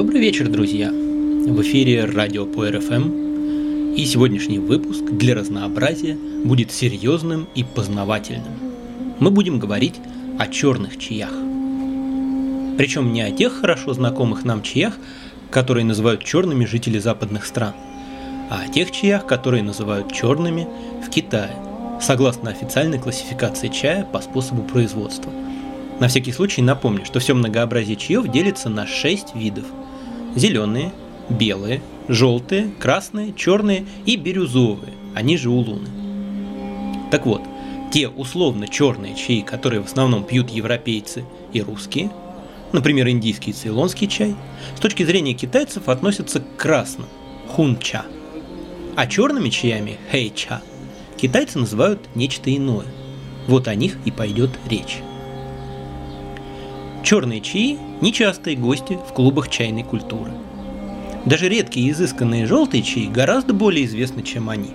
Добрый вечер, друзья! В эфире радио по РФМ, и сегодняшний выпуск для разнообразия будет серьезным и познавательным. Мы будем говорить о черных чаях. Причем не о тех хорошо знакомых нам чаях, которые называют черными жители западных стран, а о тех чаях, которые называют черными в Китае, согласно официальной классификации чая по способу производства. На всякий случай напомню, что все многообразие чаев делится на 6 видов. Зеленые, белые, желтые, красные, черные и бирюзовые, они же улуны. Так вот, те условно черные чаи, которые в основном пьют европейцы и русские, например, индийский и цейлонский чай, с точки зрения китайцев относятся к красным – хунча. А черными чаями – хэйча китайцы называют нечто иное. Вот о них и пойдет речь. Черные чаи – нечастые гости в клубах чайной культуры. Даже редкие изысканные желтые чаи гораздо более известны, чем они.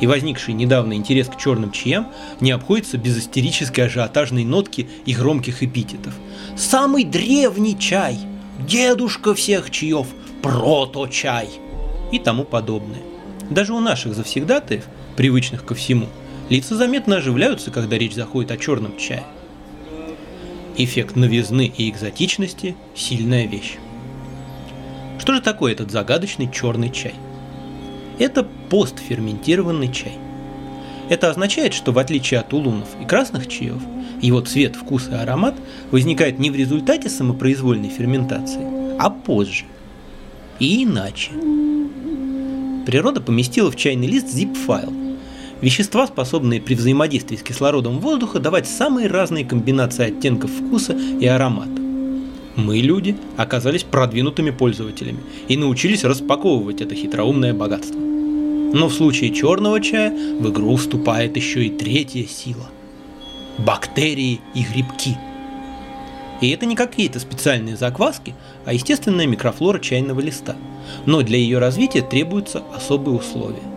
И возникший недавно интерес к черным чаям не обходится без истерической ажиотажной нотки и громких эпитетов. «Самый древний чай! Дедушка всех чаев! Прото-чай!» и тому подобное. Даже у наших завсегдатаев, привычных ко всему, лица заметно оживляются, когда речь заходит о черном чае. Эффект новизны и экзотичности – сильная вещь. Что же такое этот загадочный черный чай? Это постферментированный чай. Это означает, что в отличие от улунов и красных чаев, его цвет, вкус и аромат возникает не в результате самопроизвольной ферментации, а позже. И иначе. Природа поместила в чайный лист zip-файл, Вещества, способные при взаимодействии с кислородом воздуха давать самые разные комбинации оттенков вкуса и аромата. Мы, люди, оказались продвинутыми пользователями и научились распаковывать это хитроумное богатство. Но в случае черного чая в игру вступает еще и третья сила – бактерии и грибки. И это не какие-то специальные закваски, а естественная микрофлора чайного листа. Но для ее развития требуются особые условия –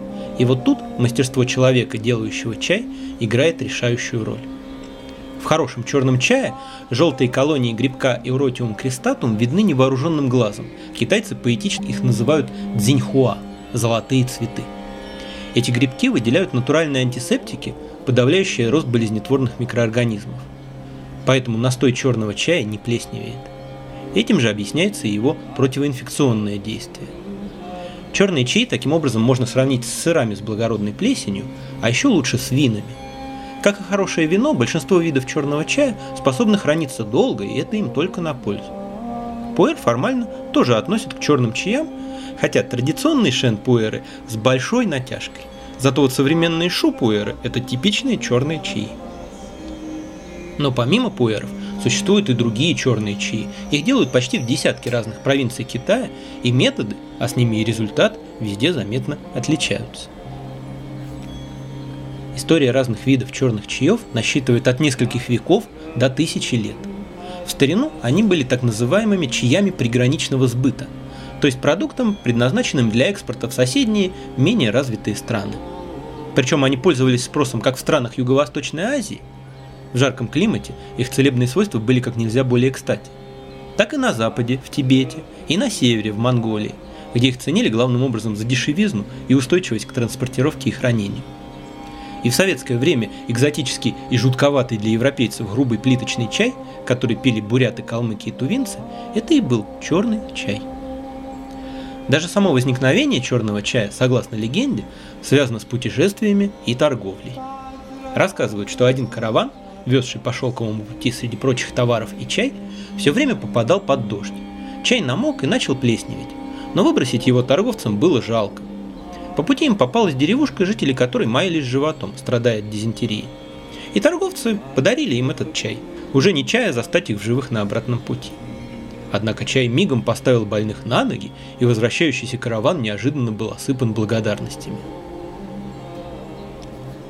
и вот тут мастерство человека, делающего чай, играет решающую роль. В хорошем черном чае желтые колонии грибка Euratium cristatum видны невооруженным глазом. Китайцы поэтично их называют дзиньхуа – золотые цветы. Эти грибки выделяют натуральные антисептики, подавляющие рост болезнетворных микроорганизмов. Поэтому настой черного чая не плесневеет. Этим же объясняется и его противоинфекционное действие. Черные чаи таким образом можно сравнить с сырами с благородной плесенью, а еще лучше с винами. Как и хорошее вино, большинство видов черного чая способны храниться долго, и это им только на пользу. Пуэр формально тоже относят к черным чаям, хотя традиционные шен-пуэры с большой натяжкой. Зато вот современные шу-пуэры – это типичные черные чаи. Но помимо пуэров, Существуют и другие черные чаи. Их делают почти в десятке разных провинций Китая, и методы, а с ними и результат, везде заметно отличаются. История разных видов черных чаев насчитывает от нескольких веков до тысячи лет. В старину они были так называемыми чаями приграничного сбыта, то есть продуктом, предназначенным для экспорта в соседние, менее развитые страны. Причем они пользовались спросом как в странах Юго-Восточной Азии, в жарком климате их целебные свойства были как нельзя более кстати. Так и на западе, в Тибете, и на севере, в Монголии, где их ценили главным образом за дешевизну и устойчивость к транспортировке и хранению. И в советское время экзотический и жутковатый для европейцев грубый плиточный чай, который пили буряты, калмыки и тувинцы, это и был черный чай. Даже само возникновение черного чая, согласно легенде, связано с путешествиями и торговлей. Рассказывают, что один караван везший по шелковому пути среди прочих товаров и чай, все время попадал под дождь. Чай намок и начал плесневеть, но выбросить его торговцам было жалко. По пути им попалась деревушка, жители которой маялись животом, страдая от дизентерии. И торговцы подарили им этот чай, уже не чая застать их в живых на обратном пути. Однако чай мигом поставил больных на ноги, и возвращающийся караван неожиданно был осыпан благодарностями.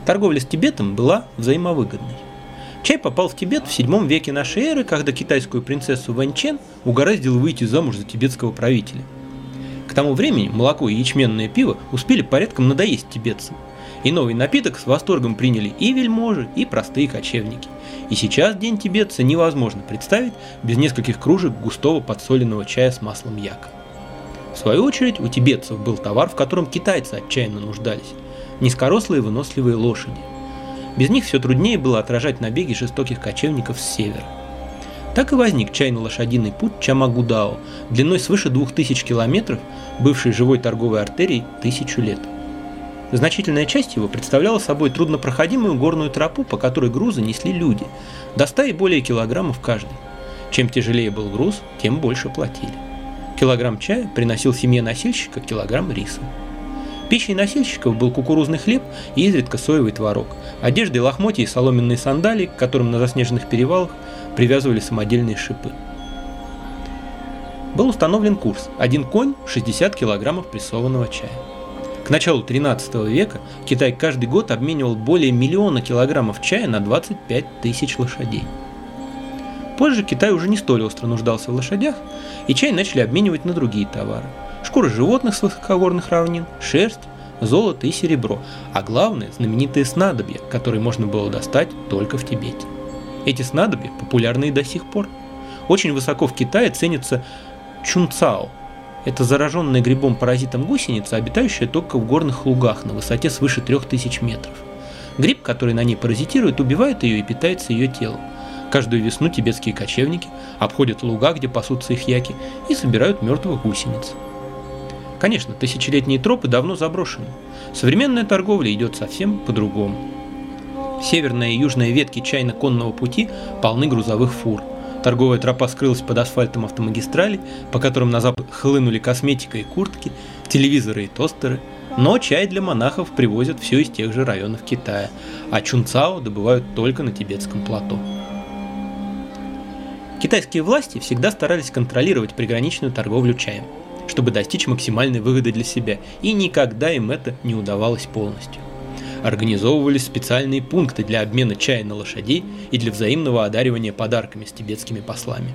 Торговля с Тибетом была взаимовыгодной. Чай попал в Тибет в 7 веке нашей эры, когда китайскую принцессу Вэньчен угораздил выйти замуж за тибетского правителя. К тому времени молоко и ячменное пиво успели порядком надоесть тибетцам, И новый напиток с восторгом приняли и вельможи, и простые кочевники. И сейчас день тибетца невозможно представить без нескольких кружек густого подсоленного чая с маслом яка. В свою очередь у тибетцев был товар, в котором китайцы отчаянно нуждались – низкорослые выносливые лошади. Без них все труднее было отражать набеги жестоких кочевников с севера. Так и возник чайно-лошадиный путь Чамагудао, длиной свыше 2000 километров, бывший живой торговой артерией тысячу лет. Значительная часть его представляла собой труднопроходимую горную тропу, по которой грузы несли люди, до 100 и более килограммов каждый. Чем тяжелее был груз, тем больше платили. Килограмм чая приносил семье носильщика килограмм риса. Пищей носильщиков был кукурузный хлеб и изредка соевый творог, одежды, лохмотья и соломенные сандалии, к которым на заснеженных перевалах привязывали самодельные шипы. Был установлен курс – один конь – 60 килограммов прессованного чая. К началу 13 века Китай каждый год обменивал более миллиона килограммов чая на 25 тысяч лошадей. Позже Китай уже не столь остро нуждался в лошадях, и чай начали обменивать на другие товары. Шкуры животных с высокогорных равнин, шерсть, золото и серебро, а главное – знаменитые снадобья, которые можно было достать только в Тибете. Эти снадобья популярны и до сих пор. Очень высоко в Китае ценится чунцао. Это зараженная грибом-паразитом гусеница, обитающая только в горных лугах на высоте свыше 3000 метров. Гриб, который на ней паразитирует, убивает ее и питается ее телом. Каждую весну тибетские кочевники обходят луга, где пасутся их яки, и собирают мертвых гусениц. Конечно, тысячелетние тропы давно заброшены. Современная торговля идет совсем по-другому. Северная и южная ветки чайно-конного пути полны грузовых фур. Торговая тропа скрылась под асфальтом автомагистрали, по которым на запад хлынули косметика и куртки, телевизоры и тостеры. Но чай для монахов привозят все из тех же районов Китая, а чунцао добывают только на тибетском плато. Китайские власти всегда старались контролировать приграничную торговлю чаем, чтобы достичь максимальной выгоды для себя, и никогда им это не удавалось полностью организовывались специальные пункты для обмена чая на лошадей и для взаимного одаривания подарками с тибетскими послами.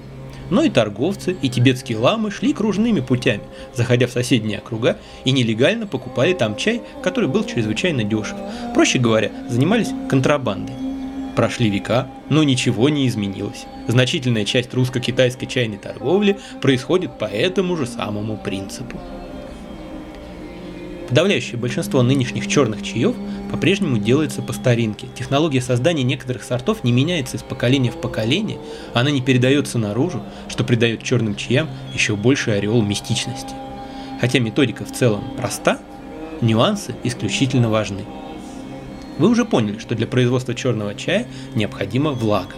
Но и торговцы, и тибетские ламы шли кружными путями, заходя в соседние округа и нелегально покупали там чай, который был чрезвычайно дешев. Проще говоря, занимались контрабандой. Прошли века, но ничего не изменилось. Значительная часть русско-китайской чайной торговли происходит по этому же самому принципу. Подавляющее большинство нынешних черных чаев по-прежнему делается по старинке. Технология создания некоторых сортов не меняется из поколения в поколение, она не передается наружу, что придает черным чаям еще больший ореол мистичности. Хотя методика в целом проста, нюансы исключительно важны. Вы уже поняли, что для производства черного чая необходима влага.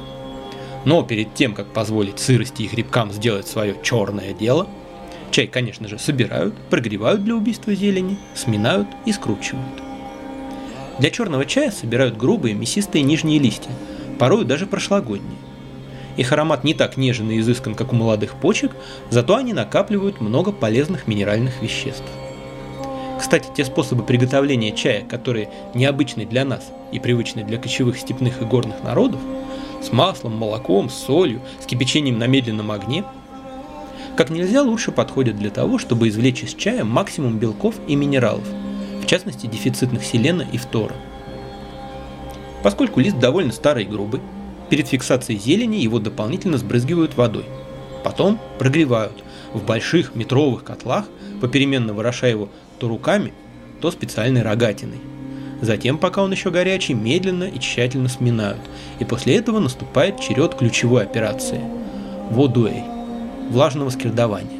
Но перед тем, как позволить сырости и грибкам сделать свое черное дело, чай, конечно же, собирают, прогревают для убийства зелени, сминают и скручивают. Для черного чая собирают грубые мясистые нижние листья, порой даже прошлогодние. Их аромат не так нежен и изыскан, как у молодых почек, зато они накапливают много полезных минеральных веществ. Кстати, те способы приготовления чая, которые необычны для нас и привычны для кочевых степных и горных народов, с маслом, молоком, солью, с кипячением на медленном огне, как нельзя лучше подходят для того, чтобы извлечь из чая максимум белков и минералов – частности дефицитных селена и фтора. Поскольку лист довольно старый и грубый, перед фиксацией зелени его дополнительно сбрызгивают водой. Потом прогревают в больших метровых котлах, попеременно ворошая его то руками, то специальной рогатиной. Затем, пока он еще горячий, медленно и тщательно сминают, и после этого наступает черед ключевой операции – водуэй – влажного скирдования.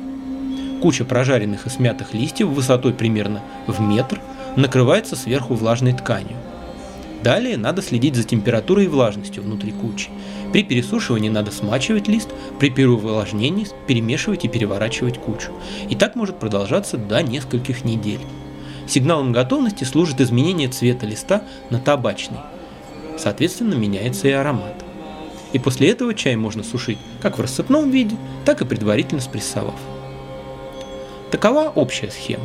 Куча прожаренных и смятых листьев высотой примерно в метр – накрывается сверху влажной тканью. Далее надо следить за температурой и влажностью внутри кучи. При пересушивании надо смачивать лист, при переувлажнении перемешивать и переворачивать кучу. И так может продолжаться до нескольких недель. Сигналом готовности служит изменение цвета листа на табачный. Соответственно, меняется и аромат. И после этого чай можно сушить как в рассыпном виде, так и предварительно спрессовав. Такова общая схема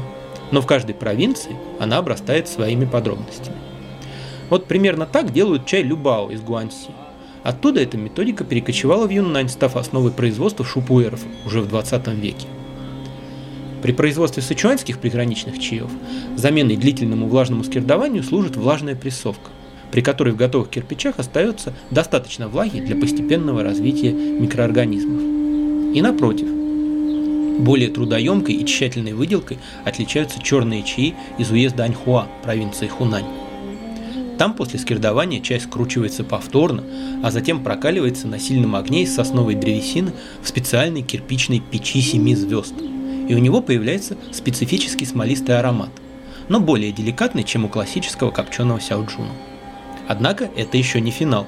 но в каждой провинции она обрастает своими подробностями. Вот примерно так делают чай Любао из Гуанси. Оттуда эта методика перекочевала в Юннань, став основой производства шупуэров уже в 20 веке. При производстве сычуанских приграничных чаев заменой длительному влажному скирдованию служит влажная прессовка, при которой в готовых кирпичах остается достаточно влаги для постепенного развития микроорганизмов. И напротив, более трудоемкой и тщательной выделкой отличаются черные чаи из уезда Аньхуа, провинции Хунань. Там после скирдования чай скручивается повторно, а затем прокаливается на сильном огне из сосновой древесины в специальной кирпичной печи семи звезд – и у него появляется специфический смолистый аромат, но более деликатный, чем у классического копченого сяоджуна. Однако это еще не финал.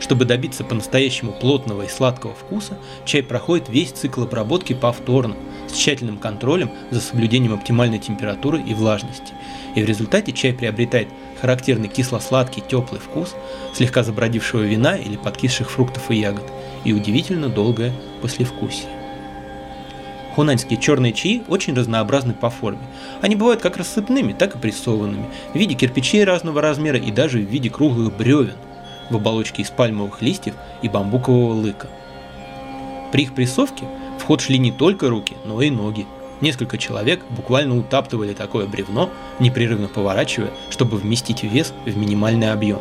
Чтобы добиться по-настоящему плотного и сладкого вкуса, чай проходит весь цикл обработки повторно, с тщательным контролем за соблюдением оптимальной температуры и влажности. И в результате чай приобретает характерный кисло-сладкий теплый вкус слегка забродившего вина или подкисших фруктов и ягод и удивительно долгое послевкусие. Хунаньские черные чаи очень разнообразны по форме. Они бывают как рассыпными, так и прессованными, в виде кирпичей разного размера и даже в виде круглых бревен в оболочке из пальмовых листьев и бамбукового лыка. При их прессовке в ход шли не только руки, но и ноги. Несколько человек буквально утаптывали такое бревно, непрерывно поворачивая, чтобы вместить вес в минимальный объем.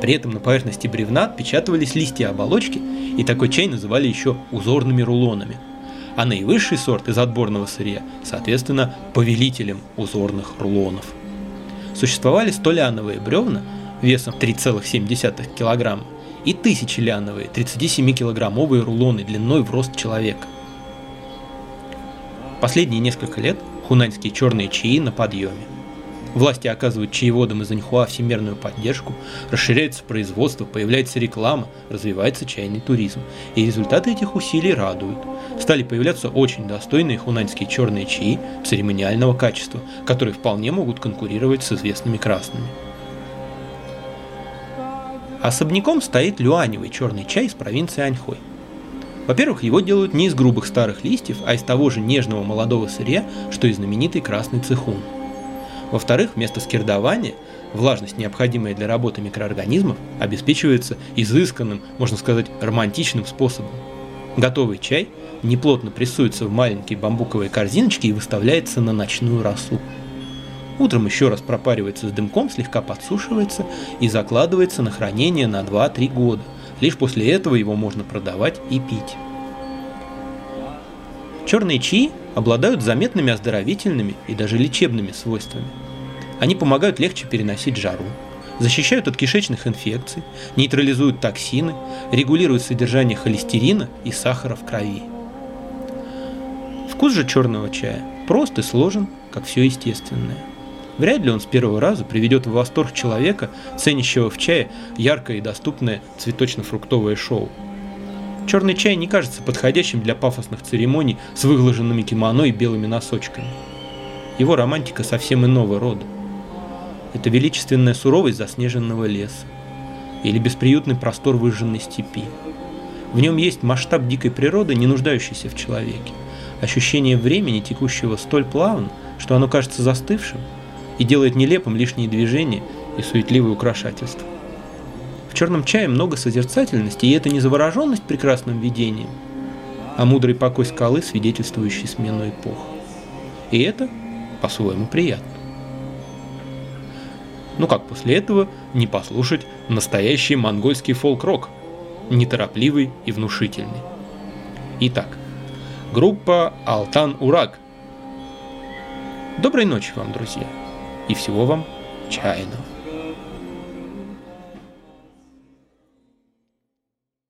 При этом на поверхности бревна отпечатывались листья оболочки, и такой чай называли еще узорными рулонами – а наивысший сорт из отборного сырья, соответственно, повелителем узорных рулонов. Существовали столиановые бревна весом 3,7 кг и тысячелиановые 37-килограммовые рулоны длиной в рост человека. Последние несколько лет хунаньские черные чаи на подъеме. Власти оказывают чаеводам из Аньхуа всемирную поддержку, расширяется производство, появляется реклама, развивается чайный туризм. И результаты этих усилий радуют. Стали появляться очень достойные хунаньские черные чаи церемониального качества, которые вполне могут конкурировать с известными красными. Особняком стоит люаневый черный чай из провинции Аньхой. Во-первых, его делают не из грубых старых листьев, а из того же нежного молодого сырья, что и знаменитый красный цехун – во-вторых, вместо скирдования влажность, необходимая для работы микроорганизмов, обеспечивается изысканным, можно сказать, романтичным способом. Готовый чай неплотно прессуется в маленькие бамбуковые корзиночки и выставляется на ночную росу. Утром еще раз пропаривается с дымком, слегка подсушивается и закладывается на хранение на 2-3 года. Лишь после этого его можно продавать и пить. Черные чаи обладают заметными оздоровительными и даже лечебными свойствами. Они помогают легче переносить жару, защищают от кишечных инфекций, нейтрализуют токсины, регулируют содержание холестерина и сахара в крови. Вкус же черного чая прост и сложен, как все естественное. Вряд ли он с первого раза приведет в восторг человека, ценящего в чае яркое и доступное цветочно-фруктовое шоу – Черный чай не кажется подходящим для пафосных церемоний с выглаженными кимоно и белыми носочками. Его романтика совсем иного рода. Это величественная суровость заснеженного леса или бесприютный простор выжженной степи. В нем есть масштаб дикой природы, не нуждающийся в человеке, ощущение времени, текущего столь плавно, что оно кажется застывшим и делает нелепым лишние движения и суетливые украшательства. В черном чае много созерцательности, и это не завороженность прекрасным видением, а мудрый покой скалы, свидетельствующий смену эпох. И это по-своему приятно. Ну как после этого не послушать настоящий монгольский фолк-рок, неторопливый и внушительный. Итак, группа Алтан Урак. Доброй ночи вам, друзья, и всего вам чайного.